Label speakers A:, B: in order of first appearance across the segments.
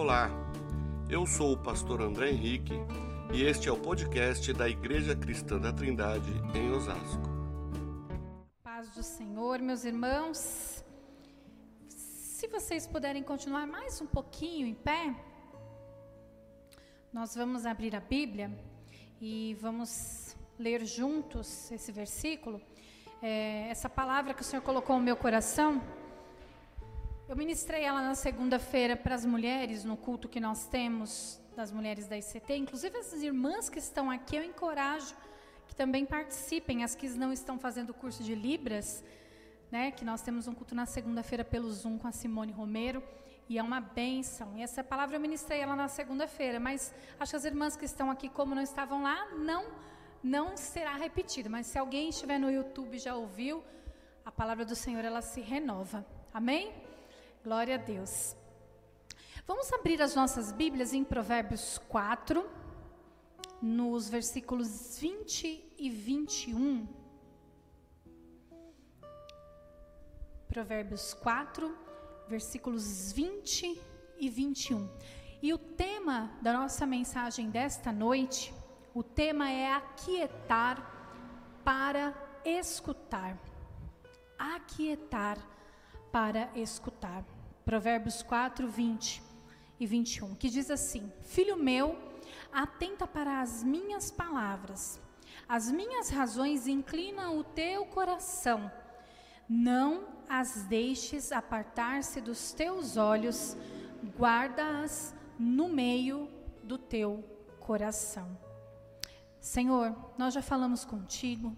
A: Olá, eu sou o pastor André Henrique e este é o podcast da Igreja Cristã da Trindade em Osasco.
B: Paz do Senhor, meus irmãos. Se vocês puderem continuar mais um pouquinho em pé, nós vamos abrir a Bíblia e vamos ler juntos esse versículo. É, essa palavra que o Senhor colocou no meu coração eu ministrei ela na segunda-feira para as mulheres, no culto que nós temos das mulheres da ICT. Inclusive, as irmãs que estão aqui, eu encorajo que também participem. As que não estão fazendo o curso de Libras, né, que nós temos um culto na segunda-feira pelo Zoom com a Simone Romero. E é uma bênção. E essa palavra eu ministrei ela na segunda-feira. Mas acho que as irmãs que estão aqui, como não estavam lá, não, não será repetida. Mas se alguém estiver no YouTube e já ouviu, a palavra do Senhor ela se renova. Amém? Glória a Deus. Vamos abrir as nossas Bíblias em Provérbios 4, nos versículos 20 e 21. Provérbios 4, versículos 20 e 21. E o tema da nossa mensagem desta noite, o tema é aquietar para escutar. Aquietar para escutar. Provérbios 4, 20 e 21, que diz assim: Filho meu, atenta para as minhas palavras, as minhas razões inclinam o teu coração. Não as deixes apartar-se dos teus olhos, guarda-as no meio do teu coração. Senhor, nós já falamos contigo,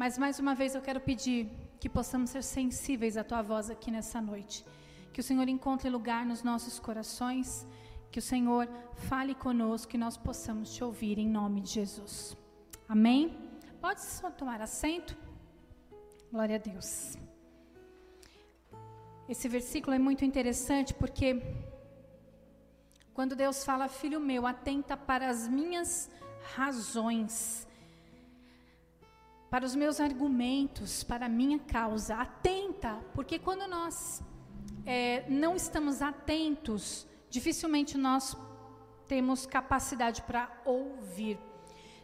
B: mas mais uma vez eu quero pedir que possamos ser sensíveis à tua voz aqui nessa noite. Que o Senhor encontre lugar nos nossos corações, que o Senhor fale conosco, que nós possamos te ouvir em nome de Jesus. Amém? Pode só tomar assento. Glória a Deus. Esse versículo é muito interessante porque quando Deus fala, filho meu, atenta para as minhas razões para os meus argumentos, para a minha causa. Atenta, porque quando nós é, não estamos atentos, dificilmente nós temos capacidade para ouvir.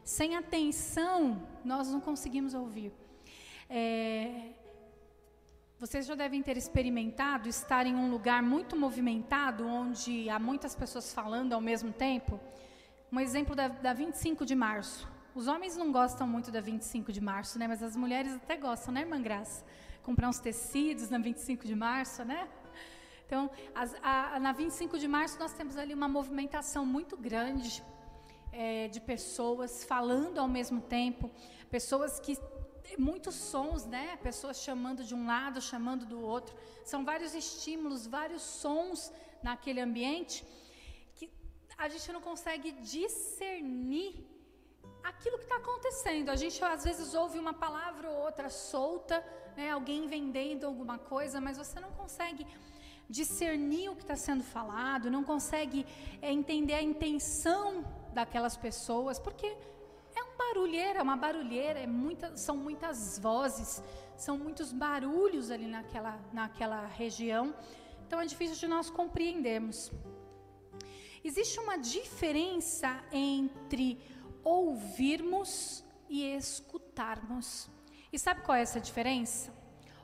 B: Sem atenção, nós não conseguimos ouvir. É, vocês já devem ter experimentado estar em um lugar muito movimentado, onde há muitas pessoas falando ao mesmo tempo. Um exemplo da, da 25 de março. Os homens não gostam muito da 25 de março, né? Mas as mulheres até gostam, né, irmã Graça? Comprar uns tecidos na 25 de março, né? Então, as, a, na 25 de março nós temos ali uma movimentação muito grande é, de pessoas falando ao mesmo tempo, pessoas que muitos sons, né? Pessoas chamando de um lado, chamando do outro. São vários estímulos, vários sons naquele ambiente que a gente não consegue discernir aquilo que está acontecendo. A gente às vezes ouve uma palavra ou outra solta, né, alguém vendendo alguma coisa, mas você não consegue discernir o que está sendo falado, não consegue é, entender a intenção daquelas pessoas, porque é um barulheiro, é uma barulheira, é muita, são muitas vozes, são muitos barulhos ali naquela, naquela região. Então é difícil de nós compreendermos. Existe uma diferença entre ouvirmos e escutarmos. E sabe qual é essa diferença?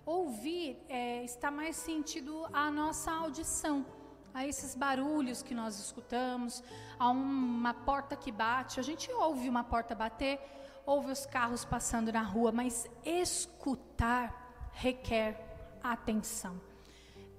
B: Ouvir é, está mais sentido à nossa audição, a esses barulhos que nós escutamos, a uma porta que bate. A gente ouve uma porta bater, ouve os carros passando na rua, mas escutar requer atenção.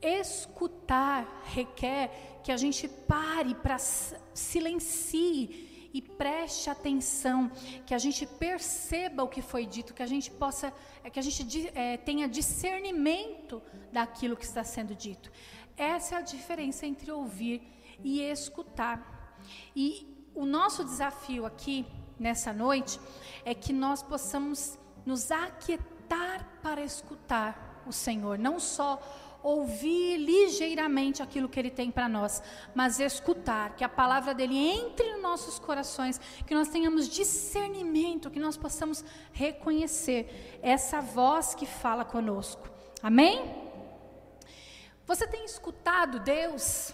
B: Escutar requer que a gente pare para silencie e preste atenção, que a gente perceba o que foi dito, que a gente possa, é, que a gente é, tenha discernimento daquilo que está sendo dito. Essa é a diferença entre ouvir e escutar. E o nosso desafio aqui nessa noite é que nós possamos nos aquietar para escutar o Senhor, não só ouvir ligeiramente aquilo que Ele tem para nós, mas escutar, que a palavra dele entre nos nossos corações, que nós tenhamos discernimento, que nós possamos reconhecer essa voz que fala conosco. Amém? Você tem escutado Deus?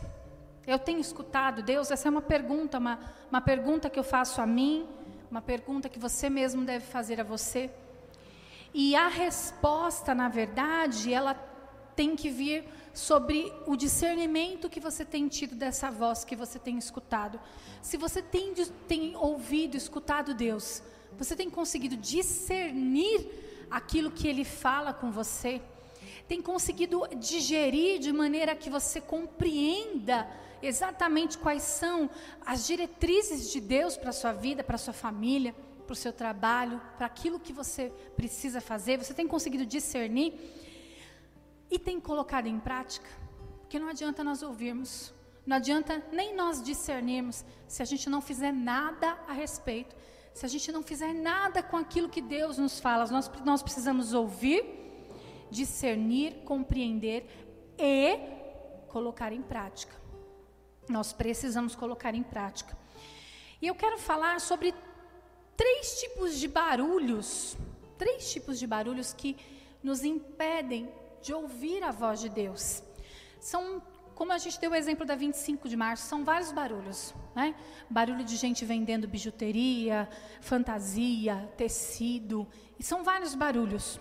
B: Eu tenho escutado Deus? Essa é uma pergunta, uma, uma pergunta que eu faço a mim, uma pergunta que você mesmo deve fazer a você. E a resposta, na verdade, ela tem que vir sobre o discernimento que você tem tido dessa voz que você tem escutado. Se você tem, tem ouvido, escutado Deus, você tem conseguido discernir aquilo que Ele fala com você? Tem conseguido digerir de maneira que você compreenda exatamente quais são as diretrizes de Deus para a sua vida, para a sua família, para o seu trabalho, para aquilo que você precisa fazer? Você tem conseguido discernir? E tem colocado em prática? Porque não adianta nós ouvirmos, não adianta nem nós discernirmos se a gente não fizer nada a respeito, se a gente não fizer nada com aquilo que Deus nos fala. Nós, nós precisamos ouvir, discernir, compreender e colocar em prática. Nós precisamos colocar em prática. E eu quero falar sobre três tipos de barulhos, três tipos de barulhos que nos impedem de ouvir a voz de Deus. São, como a gente deu o exemplo da 25 de março, são vários barulhos. Né? Barulho de gente vendendo bijuteria, fantasia, tecido, e são vários barulhos.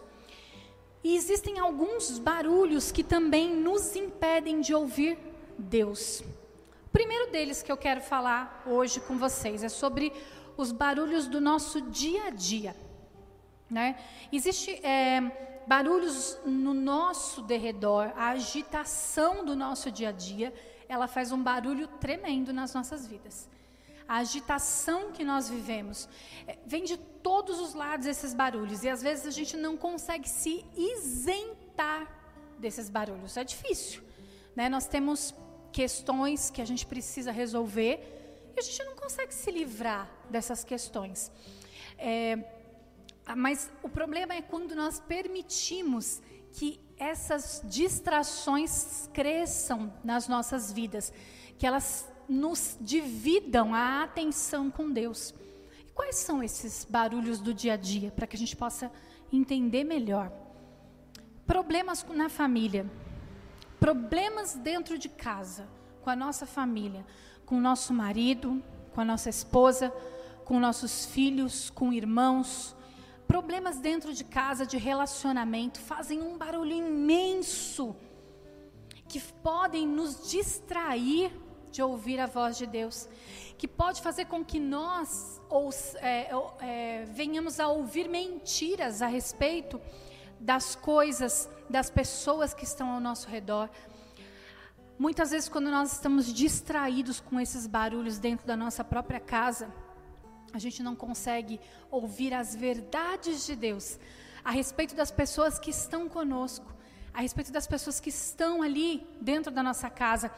B: E existem alguns barulhos que também nos impedem de ouvir Deus. O primeiro deles que eu quero falar hoje com vocês é sobre os barulhos do nosso dia a dia. Né? Existe é, barulhos no nosso derredor, a agitação do nosso dia a dia, ela faz um barulho tremendo nas nossas vidas. A agitação que nós vivemos é, vem de todos os lados esses barulhos e às vezes a gente não consegue se isentar desses barulhos. É difícil, né? Nós temos questões que a gente precisa resolver e a gente não consegue se livrar dessas questões. É, mas o problema é quando nós permitimos que essas distrações cresçam nas nossas vidas, que elas nos dividam a atenção com Deus. E quais são esses barulhos do dia a dia, para que a gente possa entender melhor? Problemas na família, problemas dentro de casa, com a nossa família, com o nosso marido, com a nossa esposa, com nossos filhos, com irmãos, Problemas dentro de casa, de relacionamento, fazem um barulho imenso que podem nos distrair de ouvir a voz de Deus, que pode fazer com que nós ou, é, é, venhamos a ouvir mentiras a respeito das coisas, das pessoas que estão ao nosso redor. Muitas vezes, quando nós estamos distraídos com esses barulhos dentro da nossa própria casa, a gente não consegue ouvir as verdades de Deus a respeito das pessoas que estão conosco, a respeito das pessoas que estão ali dentro da nossa casa,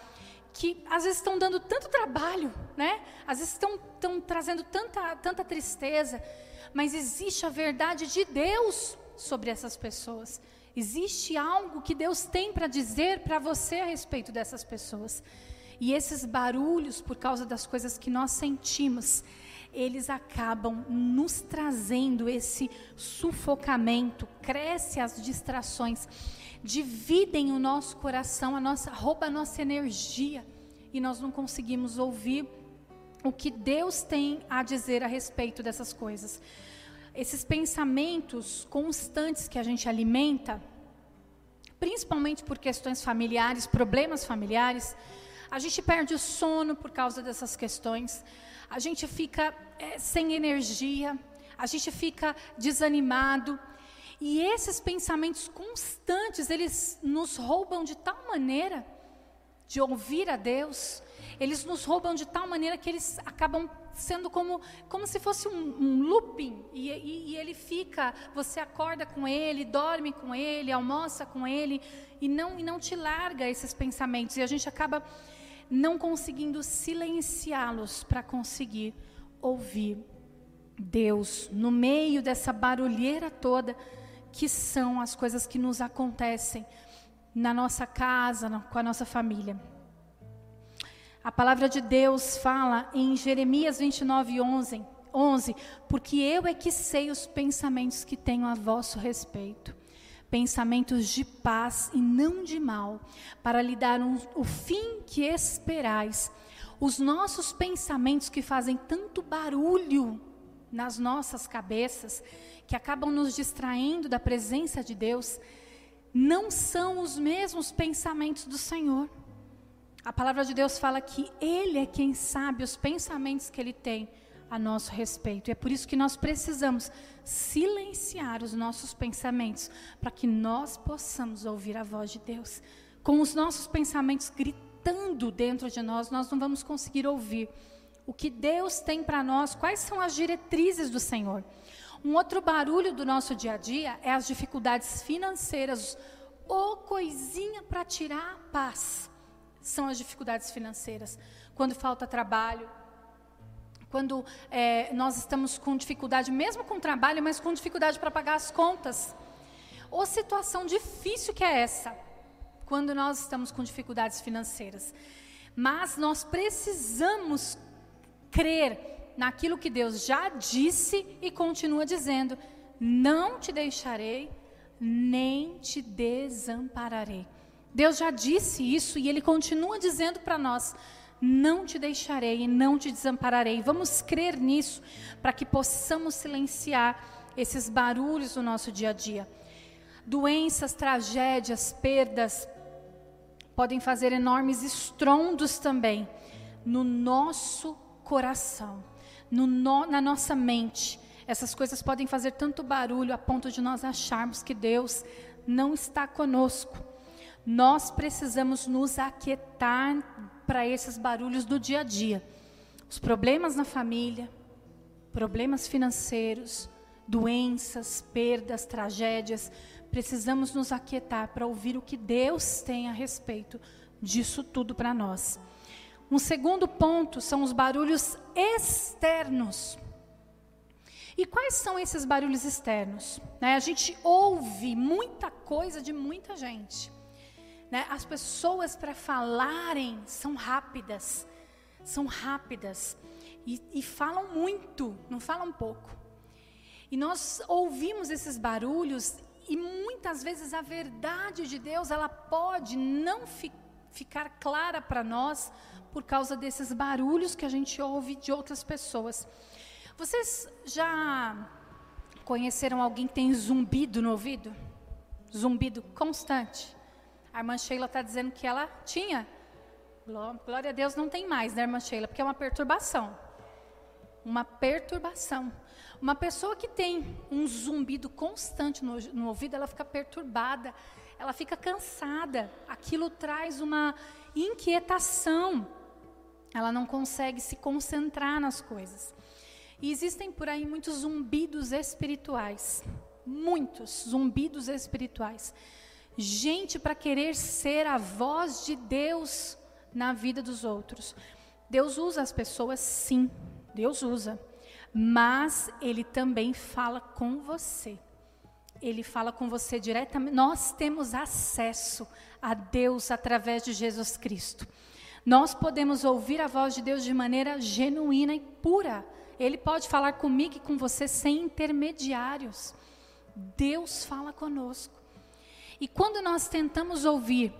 B: que às vezes estão dando tanto trabalho, né? Às vezes estão, estão trazendo tanta, tanta tristeza, mas existe a verdade de Deus sobre essas pessoas. Existe algo que Deus tem para dizer para você a respeito dessas pessoas. E esses barulhos, por causa das coisas que nós sentimos, eles acabam nos trazendo esse sufocamento, cresce as distrações, dividem o nosso coração, a nossa rouba a nossa energia e nós não conseguimos ouvir o que Deus tem a dizer a respeito dessas coisas. Esses pensamentos constantes que a gente alimenta, principalmente por questões familiares, problemas familiares, a gente perde o sono por causa dessas questões a gente fica é, sem energia, a gente fica desanimado. E esses pensamentos constantes, eles nos roubam de tal maneira de ouvir a Deus, eles nos roubam de tal maneira que eles acabam sendo como, como se fosse um, um looping, e, e, e, ele fica, você acorda com ele, dorme com ele, almoça com ele, e não, e não te larga esses pensamentos, e a gente acaba não conseguindo silenciá-los para conseguir ouvir Deus no meio dessa barulheira toda que são as coisas que nos acontecem na nossa casa, com a nossa família. A palavra de Deus fala em Jeremias 29, 11, 11 porque eu é que sei os pensamentos que tenho a vosso respeito, pensamentos de paz e não de mal, para lhe dar um, o fim que esperais. Os nossos pensamentos que fazem tanto barulho nas nossas cabeças, que acabam nos distraindo da presença de Deus, não são os mesmos pensamentos do Senhor. A palavra de Deus fala que Ele é quem sabe os pensamentos que Ele tem a nosso respeito. E é por isso que nós precisamos silenciar os nossos pensamentos, para que nós possamos ouvir a voz de Deus. Com os nossos pensamentos gritando dentro de nós, nós não vamos conseguir ouvir o que Deus tem para nós, quais são as diretrizes do Senhor. Um outro barulho do nosso dia a dia é as dificuldades financeiras, ou coisinha para tirar a paz. São as dificuldades financeiras. Quando falta trabalho, quando é, nós estamos com dificuldade, mesmo com trabalho, mas com dificuldade para pagar as contas. Ou situação difícil que é essa, quando nós estamos com dificuldades financeiras. Mas nós precisamos crer naquilo que Deus já disse e continua dizendo: não te deixarei, nem te desampararei. Deus já disse isso e Ele continua dizendo para nós: não te deixarei e não te desampararei. Vamos crer nisso para que possamos silenciar esses barulhos do nosso dia a dia. Doenças, tragédias, perdas podem fazer enormes estrondos também no nosso coração, no, no, na nossa mente. Essas coisas podem fazer tanto barulho a ponto de nós acharmos que Deus não está conosco. Nós precisamos nos aquietar para esses barulhos do dia a dia. Os problemas na família, problemas financeiros, doenças, perdas, tragédias. Precisamos nos aquietar para ouvir o que Deus tem a respeito disso tudo para nós. Um segundo ponto são os barulhos externos. E quais são esses barulhos externos? Né, a gente ouve muita coisa de muita gente. Né? As pessoas para falarem são rápidas, são rápidas e, e falam muito, não falam pouco. E nós ouvimos esses barulhos e muitas vezes a verdade de Deus ela pode não fi, ficar clara para nós por causa desses barulhos que a gente ouve de outras pessoas. Vocês já conheceram alguém que tem zumbido no ouvido? Zumbido constante. A irmã Sheila está dizendo que ela tinha. Glória a Deus não tem mais, né, irmã Sheila? Porque é uma perturbação. Uma perturbação. Uma pessoa que tem um zumbido constante no, no ouvido, ela fica perturbada, ela fica cansada. Aquilo traz uma inquietação. Ela não consegue se concentrar nas coisas. E existem por aí muitos zumbidos espirituais. Muitos zumbidos espirituais gente para querer ser a voz de Deus na vida dos outros. Deus usa as pessoas, sim, Deus usa, mas Ele também fala com você. Ele fala com você diretamente. Nós temos acesso a Deus através de Jesus Cristo. Nós podemos ouvir a voz de Deus de maneira genuína e pura. Ele pode falar comigo e com você sem intermediários. Deus fala conosco. E quando nós tentamos ouvir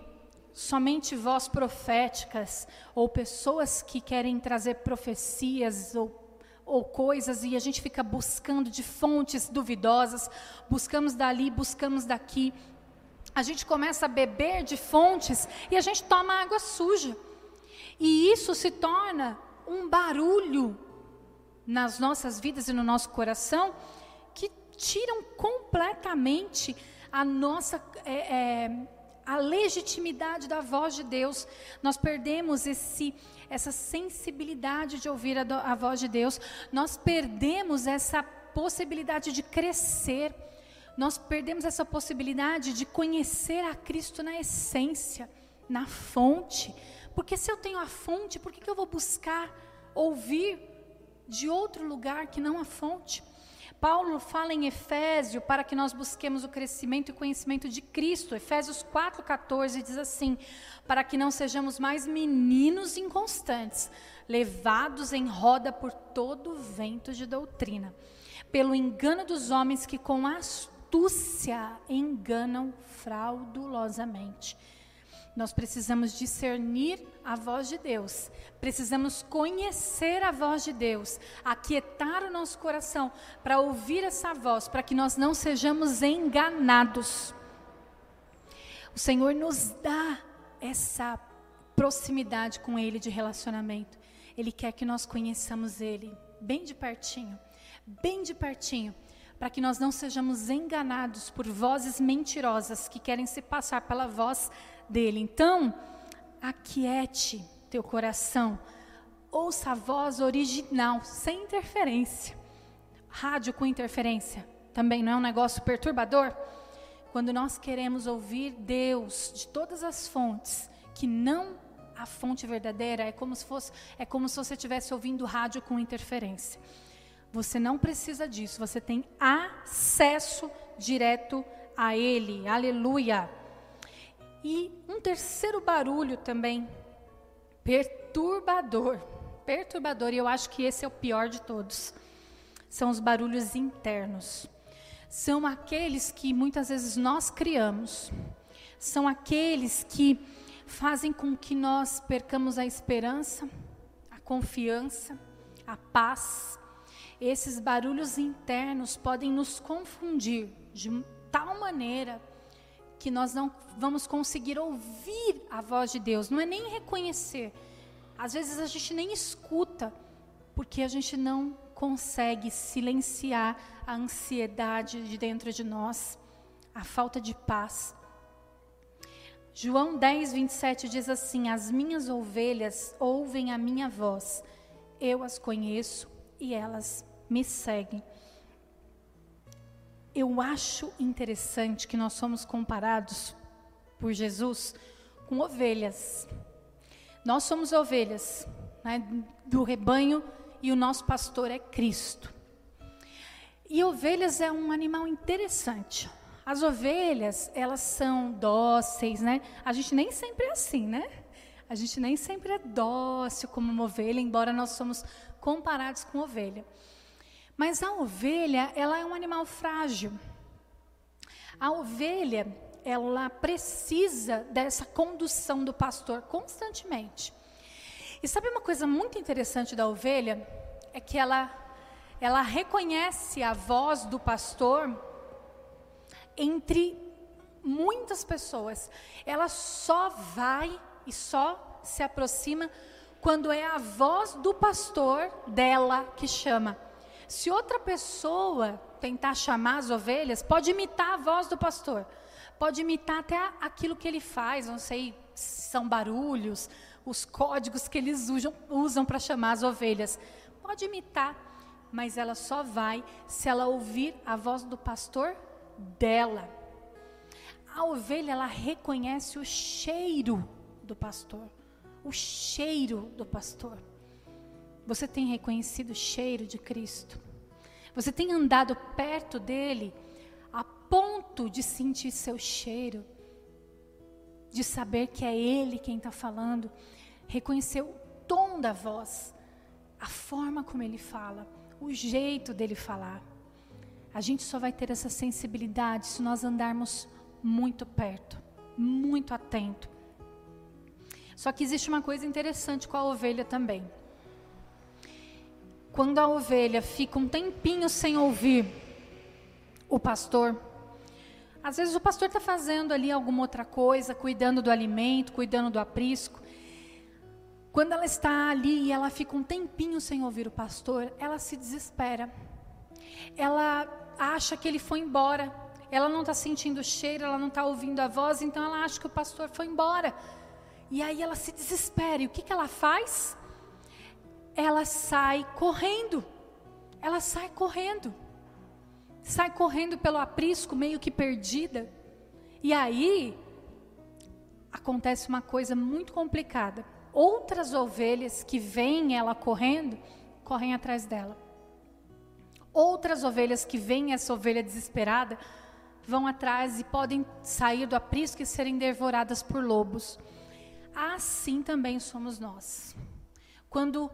B: somente vozes proféticas ou pessoas que querem trazer profecias ou ou coisas e a gente fica buscando de fontes duvidosas, buscamos dali, buscamos daqui. A gente começa a beber de fontes e a gente toma água suja. E isso se torna um barulho nas nossas vidas e no nosso coração que tiram completamente a nossa é, é, a legitimidade da voz de Deus. Nós perdemos esse essa sensibilidade de ouvir a, a voz de Deus. Nós perdemos essa possibilidade de crescer. Nós perdemos essa possibilidade de conhecer a Cristo na essência, na fonte. Porque se eu tenho a fonte, por que, que eu vou buscar ouvir de outro lugar que não a fonte? Paulo fala em Efésio para que nós busquemos o crescimento e conhecimento de Cristo. Efésios 4,14 diz assim: para que não sejamos mais meninos inconstantes, levados em roda por todo vento de doutrina, pelo engano dos homens que com astúcia enganam fraudulosamente. Nós precisamos discernir a voz de Deus, precisamos conhecer a voz de Deus, aquietar o nosso coração para ouvir essa voz, para que nós não sejamos enganados. O Senhor nos dá essa proximidade com Ele de relacionamento. Ele quer que nós conheçamos Ele bem de pertinho, bem de pertinho, para que nós não sejamos enganados por vozes mentirosas que querem se passar pela voz dele. Então, aquiete teu coração, ouça a voz original, sem interferência. Rádio com interferência também não é um negócio perturbador? Quando nós queremos ouvir Deus de todas as fontes, que não a fonte verdadeira, é como se fosse, é como se você estivesse ouvindo rádio com interferência. Você não precisa disso, você tem acesso direto a Ele. Aleluia. E um terceiro barulho também, perturbador. Perturbador, e eu acho que esse é o pior de todos. São os barulhos internos. São aqueles que muitas vezes nós criamos. São aqueles que fazem com que nós percamos a esperança, a confiança, a paz. Esses barulhos internos podem nos confundir de tal maneira que nós não vamos conseguir ouvir a voz de Deus, não é nem reconhecer. Às vezes a gente nem escuta, porque a gente não consegue silenciar a ansiedade de dentro de nós, a falta de paz. João 10, 27 diz assim: As minhas ovelhas ouvem a minha voz, eu as conheço e elas me seguem eu acho interessante que nós somos comparados por Jesus com ovelhas. Nós somos ovelhas né, do rebanho e o nosso pastor é Cristo. E ovelhas é um animal interessante. As ovelhas, elas são dóceis, né? A gente nem sempre é assim, né? A gente nem sempre é dócil como uma ovelha, embora nós somos comparados com ovelha. Mas a ovelha, ela é um animal frágil. A ovelha, ela precisa dessa condução do pastor constantemente. E sabe uma coisa muito interessante da ovelha? É que ela, ela reconhece a voz do pastor entre muitas pessoas. Ela só vai e só se aproxima quando é a voz do pastor dela que chama. Se outra pessoa tentar chamar as ovelhas, pode imitar a voz do pastor, pode imitar até aquilo que ele faz, não sei se são barulhos, os códigos que eles usam, usam para chamar as ovelhas. Pode imitar, mas ela só vai se ela ouvir a voz do pastor dela. A ovelha, ela reconhece o cheiro do pastor, o cheiro do pastor. Você tem reconhecido o cheiro de Cristo? Você tem andado perto dele a ponto de sentir seu cheiro, de saber que é ele quem está falando, reconhecer o tom da voz, a forma como ele fala, o jeito dele falar. A gente só vai ter essa sensibilidade se nós andarmos muito perto, muito atento. Só que existe uma coisa interessante com a ovelha também. Quando a ovelha fica um tempinho sem ouvir o pastor, às vezes o pastor está fazendo ali alguma outra coisa, cuidando do alimento, cuidando do aprisco. Quando ela está ali e ela fica um tempinho sem ouvir o pastor, ela se desespera. Ela acha que ele foi embora. Ela não está sentindo o cheiro, ela não está ouvindo a voz, então ela acha que o pastor foi embora. E aí ela se desespera. E o que, que ela faz? Ela sai correndo. Ela sai correndo. Sai correndo pelo aprisco, meio que perdida. E aí acontece uma coisa muito complicada. Outras ovelhas que veem ela correndo, correm atrás dela. Outras ovelhas que veem essa ovelha desesperada, vão atrás e podem sair do aprisco e serem devoradas por lobos. Assim também somos nós. Quando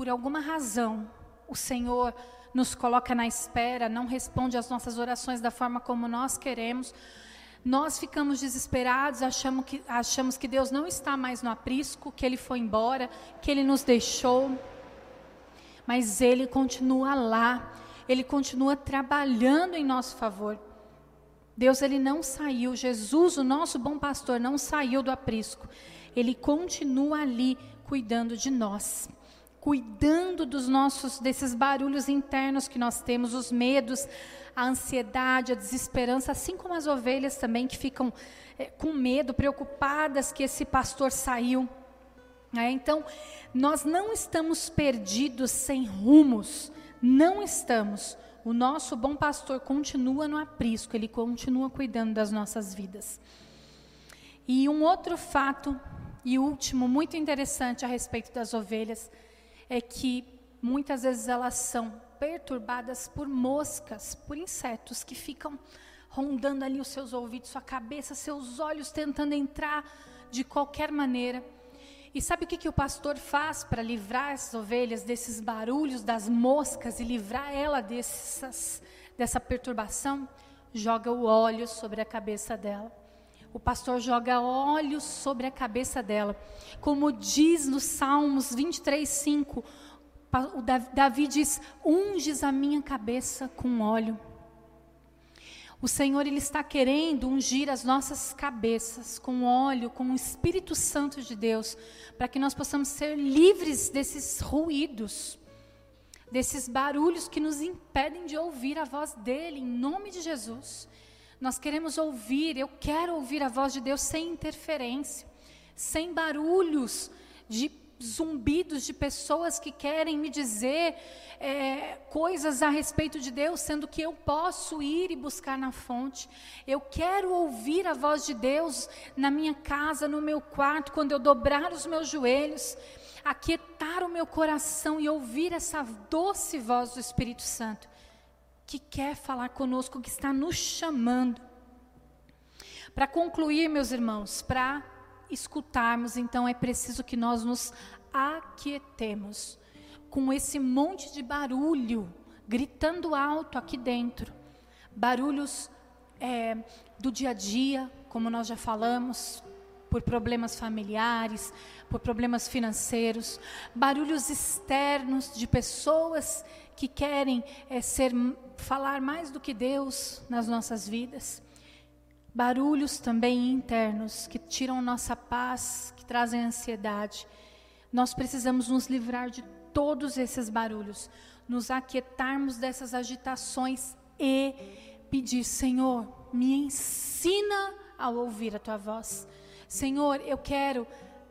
B: por alguma razão, o Senhor nos coloca na espera, não responde às nossas orações da forma como nós queremos. Nós ficamos desesperados, achamos que, achamos que Deus não está mais no aprisco, que Ele foi embora, que Ele nos deixou. Mas Ele continua lá, Ele continua trabalhando em nosso favor. Deus ele não saiu, Jesus, o nosso bom pastor, não saiu do aprisco. Ele continua ali cuidando de nós, cuidando dos nossos desses barulhos internos que nós temos, os medos, a ansiedade, a desesperança, assim como as ovelhas também que ficam é, com medo, preocupadas que esse pastor saiu. É, então, nós não estamos perdidos sem rumos, não estamos. O nosso bom pastor continua no aprisco, ele continua cuidando das nossas vidas. E um outro fato, e último, muito interessante a respeito das ovelhas, é que muitas vezes elas são perturbadas por moscas, por insetos que ficam rondando ali os seus ouvidos, sua cabeça, seus olhos, tentando entrar de qualquer maneira. E sabe o que, que o pastor faz para livrar as ovelhas desses barulhos, das moscas e livrar ela dessas, dessa perturbação? Joga o óleo sobre a cabeça dela. O pastor joga óleo sobre a cabeça dela. Como diz nos Salmos 23, 5, o Davi diz: Unges a minha cabeça com óleo. O Senhor ele está querendo ungir as nossas cabeças com óleo, com o Espírito Santo de Deus, para que nós possamos ser livres desses ruídos, desses barulhos que nos impedem de ouvir a voz dele, em nome de Jesus. Nós queremos ouvir, eu quero ouvir a voz de Deus sem interferência, sem barulhos de zumbidos de pessoas que querem me dizer é, coisas a respeito de Deus, sendo que eu posso ir e buscar na fonte. Eu quero ouvir a voz de Deus na minha casa, no meu quarto, quando eu dobrar os meus joelhos, aquietar o meu coração e ouvir essa doce voz do Espírito Santo, que quer falar conosco, que está nos chamando. Para concluir, meus irmãos, para escutarmos, então é preciso que nós nos aquietemos com esse monte de barulho gritando alto aqui dentro. Barulhos é, do dia a dia, como nós já falamos, por problemas familiares, por problemas financeiros, barulhos externos de pessoas que querem é, ser falar mais do que Deus nas nossas vidas. Barulhos também internos que tiram nossa paz, que trazem ansiedade. Nós precisamos nos livrar de todos esses barulhos, nos aquietarmos dessas agitações e pedir: Senhor, me ensina a ouvir a tua voz. Senhor, eu quero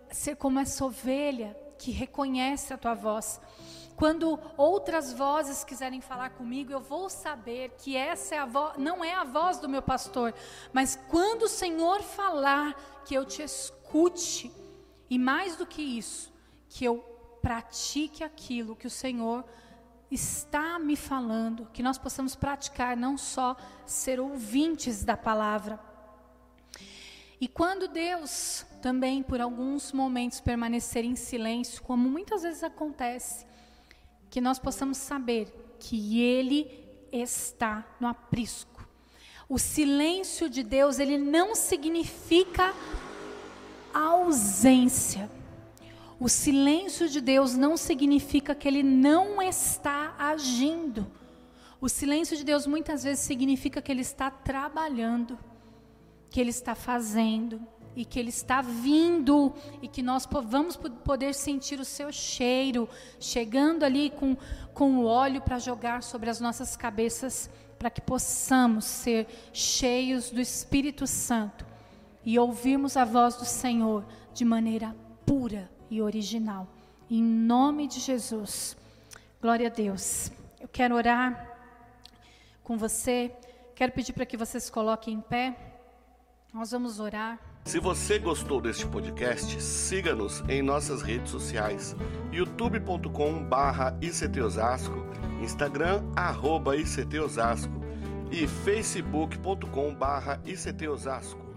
B: ser como essa ovelha que reconhece a tua voz. Quando outras vozes quiserem falar comigo, eu vou saber que essa é voz, não é a voz do meu pastor, mas quando o Senhor falar, que eu te escute. E mais do que isso, que eu pratique aquilo que o Senhor está me falando, que nós possamos praticar, não só ser ouvintes da palavra. E quando Deus também, por alguns momentos, permanecer em silêncio, como muitas vezes acontece, que nós possamos saber que Ele está no aprisco. O silêncio de Deus, ele não significa ausência. O silêncio de Deus não significa que Ele não está agindo. O silêncio de Deus muitas vezes significa que Ele está trabalhando, que Ele está fazendo, e que Ele está vindo e que nós vamos poder sentir o seu cheiro chegando ali com, com o óleo para jogar sobre as nossas cabeças, para que possamos ser cheios do Espírito Santo e ouvirmos a voz do Senhor de maneira pura e original. Em nome de Jesus. Glória a Deus. Eu quero orar com você. Quero pedir para que vocês coloquem em pé. Nós vamos orar.
A: Se você gostou deste podcast, siga-nos em nossas redes sociais, youtube.com/barra ictosasco, Instagram arroba ictosasco e facebook.com/barra ictosasco.